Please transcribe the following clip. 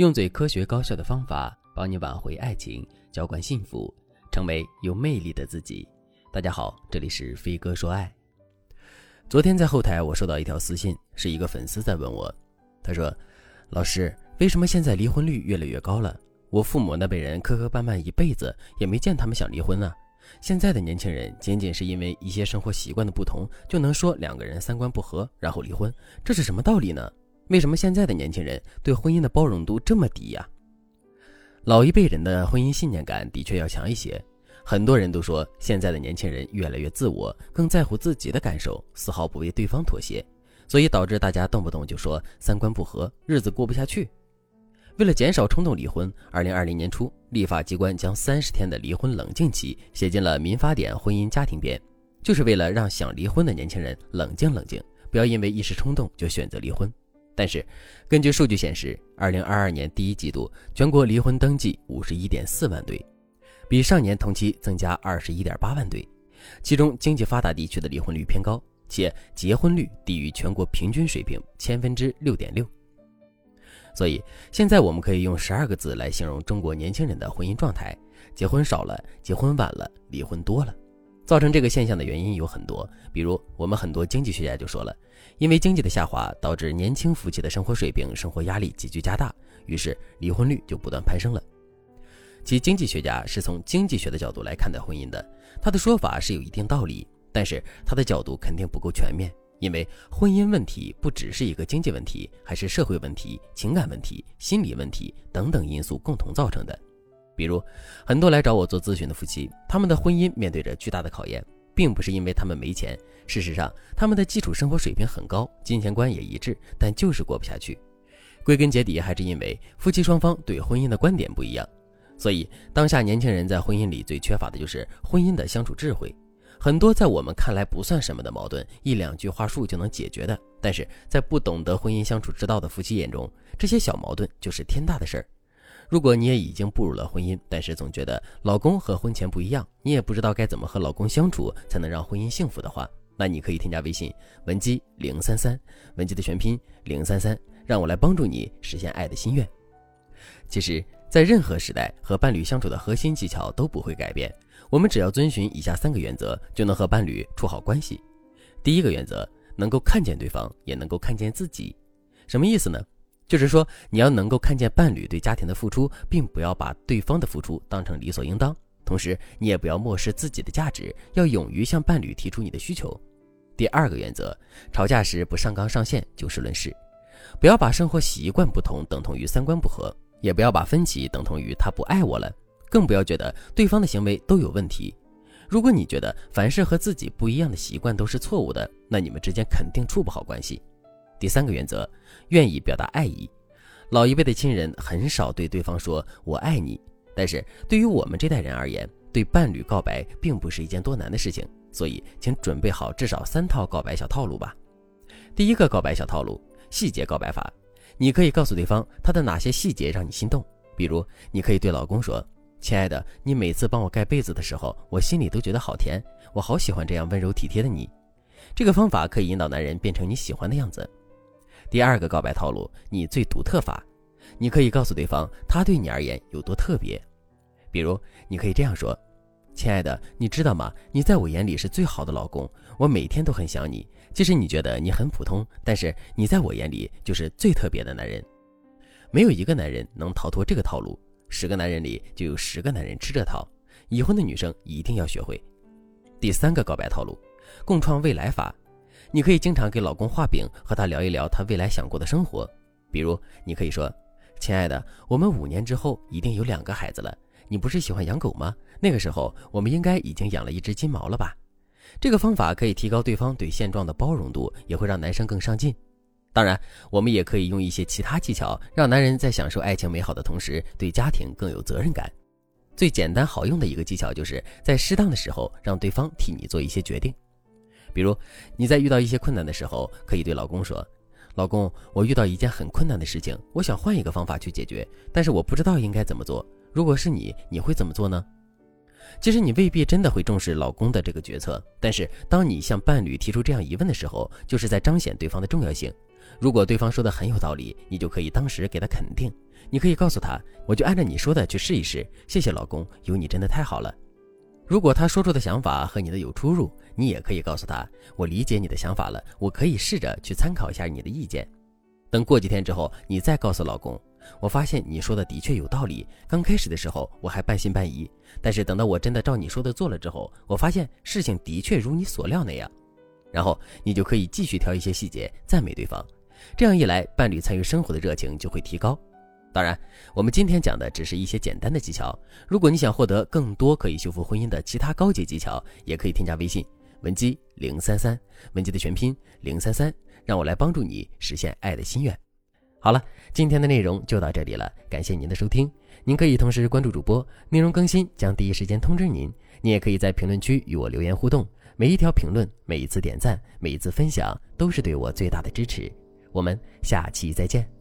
用最科学高效的方法帮你挽回爱情，浇灌幸福，成为有魅力的自己。大家好，这里是飞哥说爱。昨天在后台我收到一条私信，是一个粉丝在问我，他说：“老师，为什么现在离婚率越来越高了？我父母那辈人磕磕绊绊一辈子，也没见他们想离婚呢。现在的年轻人仅仅是因为一些生活习惯的不同，就能说两个人三观不合，然后离婚，这是什么道理呢？”为什么现在的年轻人对婚姻的包容度这么低呀？老一辈人的婚姻信念感的确要强一些。很多人都说现在的年轻人越来越自我，更在乎自己的感受，丝毫不为对方妥协，所以导致大家动不动就说三观不合，日子过不下去。为了减少冲动离婚，二零二零年初，立法机关将三十天的离婚冷静期写进了民法典婚姻家庭编，就是为了让想离婚的年轻人冷静冷静，不要因为一时冲动就选择离婚。但是，根据数据显示，二零二二年第一季度全国离婚登记五十一点四万对，比上年同期增加二十一点八万对。其中，经济发达地区的离婚率偏高，且结婚率低于全国平均水平千分之六点六。所以，现在我们可以用十二个字来形容中国年轻人的婚姻状态：结婚少了，结婚晚了，离婚多了。造成这个现象的原因有很多，比如我们很多经济学家就说了，因为经济的下滑导致年轻夫妻的生活水平、生活压力急剧加大，于是离婚率就不断攀升了。其经济学家是从经济学的角度来看待婚姻的，他的说法是有一定道理，但是他的角度肯定不够全面，因为婚姻问题不只是一个经济问题，还是社会问题、情感问题、心理问题等等因素共同造成的。比如，很多来找我做咨询的夫妻，他们的婚姻面对着巨大的考验，并不是因为他们没钱。事实上，他们的基础生活水平很高，金钱观也一致，但就是过不下去。归根结底，还是因为夫妻双方对婚姻的观点不一样。所以，当下年轻人在婚姻里最缺乏的就是婚姻的相处智慧。很多在我们看来不算什么的矛盾，一两句话术就能解决的，但是在不懂得婚姻相处之道的夫妻眼中，这些小矛盾就是天大的事儿。如果你也已经步入了婚姻，但是总觉得老公和婚前不一样，你也不知道该怎么和老公相处才能让婚姻幸福的话，那你可以添加微信文姬零三三，文姬的全拼零三三，让我来帮助你实现爱的心愿。其实，在任何时代，和伴侣相处的核心技巧都不会改变，我们只要遵循以下三个原则，就能和伴侣处好关系。第一个原则，能够看见对方，也能够看见自己，什么意思呢？就是说，你要能够看见伴侣对家庭的付出，并不要把对方的付出当成理所应当。同时，你也不要漠视自己的价值，要勇于向伴侣提出你的需求。第二个原则，吵架时不上纲上线，就事论事，不要把生活习惯不同等同于三观不合，也不要把分歧等同于他不爱我了，更不要觉得对方的行为都有问题。如果你觉得凡是和自己不一样的习惯都是错误的，那你们之间肯定处不好关系。第三个原则，愿意表达爱意。老一辈的亲人很少对对方说“我爱你”，但是对于我们这代人而言，对伴侣告白并不是一件多难的事情。所以，请准备好至少三套告白小套路吧。第一个告白小套路：细节告白法。你可以告诉对方他的哪些细节让你心动，比如，你可以对老公说：“亲爱的，你每次帮我盖被子的时候，我心里都觉得好甜，我好喜欢这样温柔体贴的你。”这个方法可以引导男人变成你喜欢的样子。第二个告白套路，你最独特法，你可以告诉对方他对你而言有多特别，比如你可以这样说：“亲爱的，你知道吗？你在我眼里是最好的老公，我每天都很想你。即使你觉得你很普通，但是你在我眼里就是最特别的男人。没有一个男人能逃脱这个套路，十个男人里就有十个男人吃这套。已婚的女生一定要学会。第三个告白套路，共创未来法。”你可以经常给老公画饼，和他聊一聊他未来想过的生活。比如，你可以说：“亲爱的，我们五年之后一定有两个孩子了。你不是喜欢养狗吗？那个时候，我们应该已经养了一只金毛了吧？”这个方法可以提高对方对现状的包容度，也会让男生更上进。当然，我们也可以用一些其他技巧，让男人在享受爱情美好的同时，对家庭更有责任感。最简单好用的一个技巧，就是在适当的时候让对方替你做一些决定。比如你在遇到一些困难的时候，可以对老公说：“老公，我遇到一件很困难的事情，我想换一个方法去解决，但是我不知道应该怎么做。如果是你，你会怎么做呢？”其实你未必真的会重视老公的这个决策，但是当你向伴侣提出这样疑问的时候，就是在彰显对方的重要性。如果对方说的很有道理，你就可以当时给他肯定；你可以告诉他，我就按照你说的去试一试。谢谢老公，有你真的太好了。如果他说出的想法和你的有出入，你也可以告诉他，我理解你的想法了，我可以试着去参考一下你的意见。等过几天之后，你再告诉老公，我发现你说的的确有道理。刚开始的时候我还半信半疑，但是等到我真的照你说的做了之后，我发现事情的确如你所料那样。然后你就可以继续挑一些细节赞美对方，这样一来，伴侣参与生活的热情就会提高。当然，我们今天讲的只是一些简单的技巧。如果你想获得更多可以修复婚姻的其他高级技巧，也可以添加微信文姬零三三，文姬的全拼零三三，让我来帮助你实现爱的心愿。好了，今天的内容就到这里了，感谢您的收听。您可以同时关注主播，内容更新将第一时间通知您。你也可以在评论区与我留言互动，每一条评论、每一次点赞、每一次分享，都是对我最大的支持。我们下期再见。